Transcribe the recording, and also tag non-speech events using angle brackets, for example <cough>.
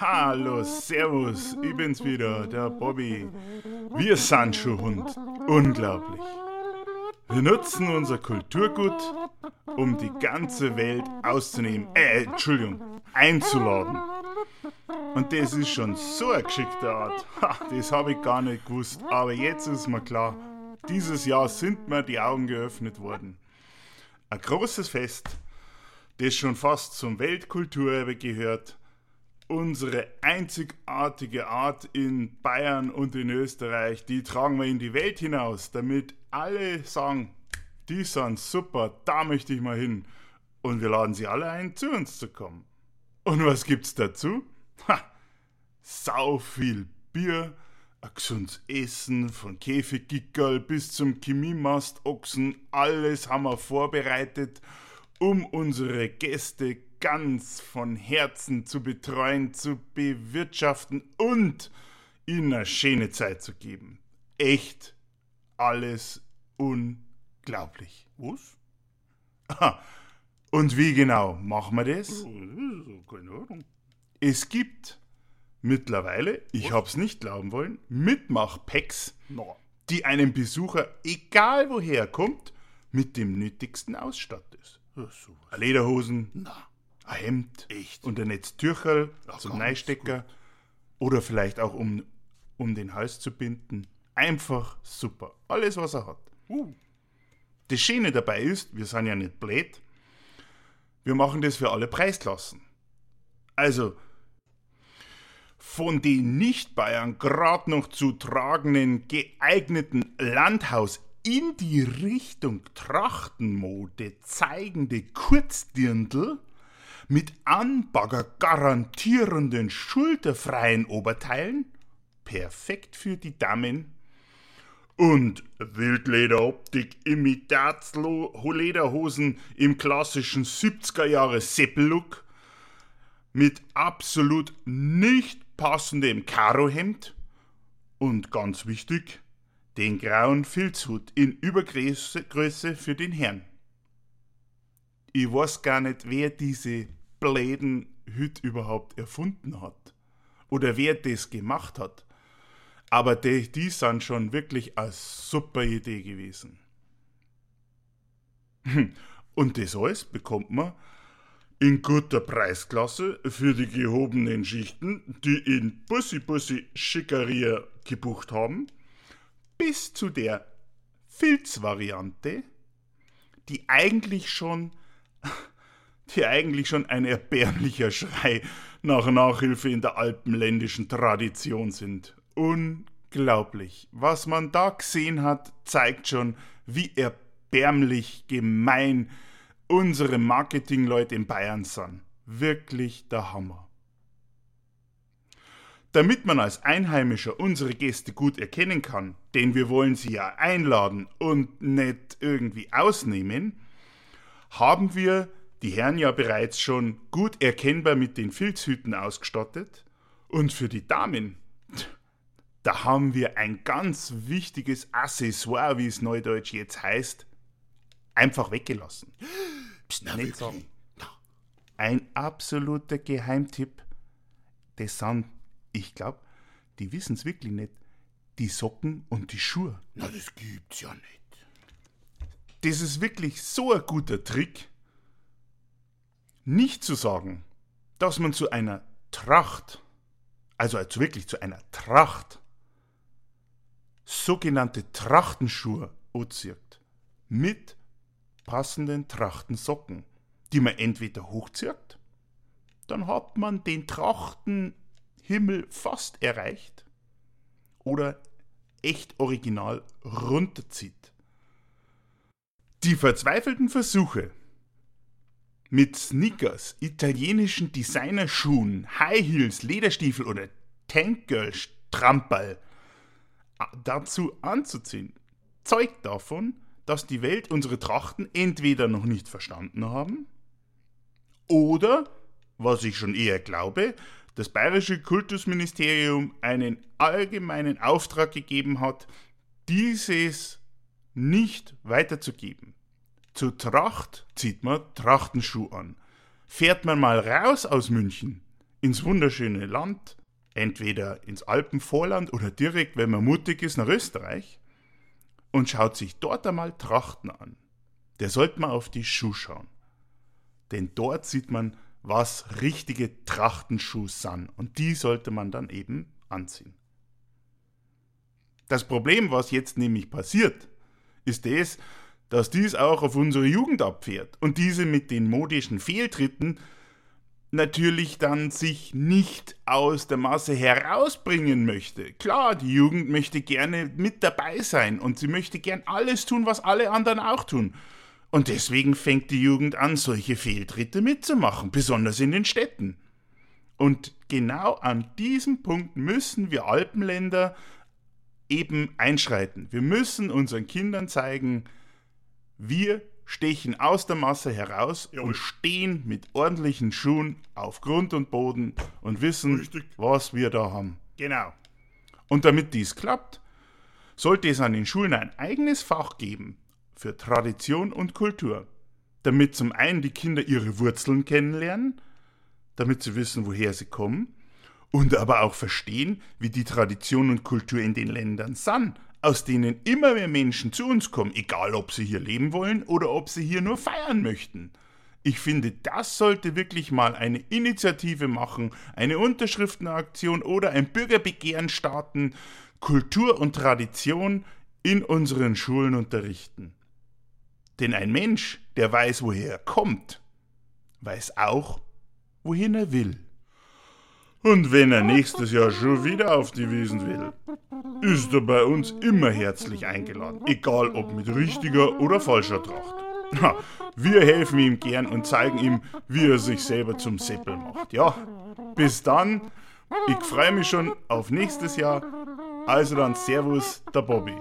Hallo, Servus, ich bin's wieder, der Bobby. Wir sind schon Hund. Unglaublich. Wir nutzen unser Kulturgut, um die ganze Welt auszunehmen, äh, Entschuldigung, einzuladen. Und das ist schon so eine geschickte Art. Ha, das habe ich gar nicht gewusst. Aber jetzt ist mir klar, dieses Jahr sind mir die Augen geöffnet worden. Ein großes Fest, das schon fast zum Weltkulturerbe gehört. Unsere einzigartige Art in Bayern und in Österreich, die tragen wir in die Welt hinaus, damit alle sagen, die sind super, da möchte ich mal hin. Und wir laden sie alle ein, zu uns zu kommen. Und was gibt's dazu? Ha, sau viel Bier, ein gesundes Essen, von Käfigickerl bis zum Chemiemastochsen, alles haben wir vorbereitet, um unsere Gäste ganz von Herzen zu betreuen, zu bewirtschaften und ihnen eine schöne Zeit zu geben. Echt alles unglaublich. Was? Aha. Und wie genau machen wir das? Keine Ahnung. Es gibt mittlerweile, ich hab's nicht glauben wollen, Mitmachpacks, Na, die einem Besucher, egal woher er kommt, mit dem Nötigsten ausstattet. Lederhosen, Na, ein Hemd Echt? und ein Netztürcherl Ja, zum ganz Neistecker oder vielleicht auch um, um den Hals zu binden. Einfach super. Alles, was er hat. uh, Das Schöne dabei ist, wir sind ja nicht blöd, wir machen das für alle Preisklassen. Also, von den Nicht-Bayern gerade noch zu tragenden geeigneten Landhaus in die Richtung Trachtenmode zeigende Kurzdirndl mit Anbagger garantierenden schulterfreien Oberteilen, perfekt für die Damen, und Wildlederoptik Imitatslo-Lederhosen im klassischen 70er Jahre Seppellook? Mit absolut nicht passendem Karohemd? Und ganz wichtig, den grauen Filzhut in Übergröße Größe für den Herrn. Ich weiß gar nicht, wer diese bläden Hüt überhaupt erfunden hat oder wer das gemacht hat. Aber die, die sind schon wirklich eine super Idee gewesen. <laughs> Und das alles bekommt man in guter Preisklasse für die gehobenen Schichten, die in Bussi Bussi Schickeria gebucht haben, bis zu der Filzvariante, die eigentlich schon, die eigentlich schon ein erbärmlicher Schrei nach Nachhilfe in der alpenländischen Tradition sind. Unglaublich. Was man da gesehen hat, zeigt schon, wie erbärmlich gemein unsere Marketingleute in Bayern sind. Wirklich der Hammer. Damit man als Einheimischer unsere Gäste gut erkennen kann, denn wir wollen sie ja einladen und nicht irgendwie ausnehmen, haben wir die Herren ja bereits schon gut erkennbar mit den Filzhüten ausgestattet und für die Damen, da haben wir ein ganz wichtiges Accessoire, wie es neudeutsch jetzt heißt, einfach weggelassen. Psst, na, Nicht wirklich? sagen. Na, Ein absoluter Geheimtipp. Das sind, ich glaube, die wissen es wirklich nicht, die Socken und die Schuhe. na, das gibt's ja nicht. Das ist wirklich so ein guter Trick, nicht zu sagen, dass man zu einer Tracht, also als wirklich zu einer Tracht, sogenannte Trachtenschuhe anzieht, mit passenden Trachtensocken, die man entweder hochzieht, dann hat man den Trachtenhimmel fast erreicht, oder echt original runterzieht. Die verzweifelten Versuche, mit Sneakers, italienischen Designerschuhen, High Heels, Lederstiefel oder Tankgirl Stramperl dazu anzuziehen, zeugt davon, dass die Welt unsere Trachten entweder noch nicht verstanden haben oder, was ich schon eher glaube, das bayerische Kultusministerium einen allgemeinen Auftrag gegeben hat, dieses nicht weiterzugeben. Zur Tracht zieht man Trachtenschuh an. Fährt man mal raus aus München ins wunderschöne Land, entweder ins Alpenvorland oder direkt, wenn man mutig ist, nach Österreich und schaut sich dort einmal Trachten an. Der sollte mal auf die Schuhe schauen. Denn dort sieht man, was richtige Trachtenschuhe sind. Und die sollte man dann eben anziehen. Das Problem, was jetzt nämlich passiert, ist das, dass dies auch auf unsere Jugend abfährt und diese mit den modischen Fehltritten natürlich dann sich nicht aus der Masse herausbringen möchte. Klar, die Jugend möchte gerne mit dabei sein und sie möchte gern alles tun, was alle anderen auch tun. Und deswegen fängt die Jugend an, solche Fehltritte mitzumachen, besonders in den Städten. Und genau an diesem Punkt müssen wir Alpenländer eben einschreiten. Wir müssen unseren Kindern zeigen, wir stechen aus der Masse heraus Jawohl. und stehen mit ordentlichen Schuhen auf Grund und Boden und wissen, Richtig. was wir da haben. Genau. Und damit dies klappt, sollte es an den Schulen ein eigenes Fach geben für Tradition und Kultur, damit zum einen die Kinder ihre Wurzeln kennenlernen, damit sie wissen, woher sie kommen, und aber auch verstehen, wie die Tradition und Kultur in den Ländern sind, aus denen immer mehr Menschen zu uns kommen, egal ob sie hier leben wollen oder ob sie hier nur feiern möchten. Ich finde, das sollte wirklich mal eine Initiative machen, eine Unterschriftenaktion oder ein Bürgerbegehren starten, Kultur und Tradition in unseren Schulen unterrichten. Denn ein Mensch, der weiß, woher er kommt, weiß auch, wohin er will. Und wenn er nächstes Jahr schon wieder auf die Wiesen will, ist er bei uns immer herzlich eingeladen, egal ob mit richtiger oder falscher Tracht. Wir helfen ihm gern und zeigen ihm, wie er sich selber zum Seppel macht. Ja, bis dann. Ich freue mich schon auf nächstes Jahr. Also dann Servus, der Bobby.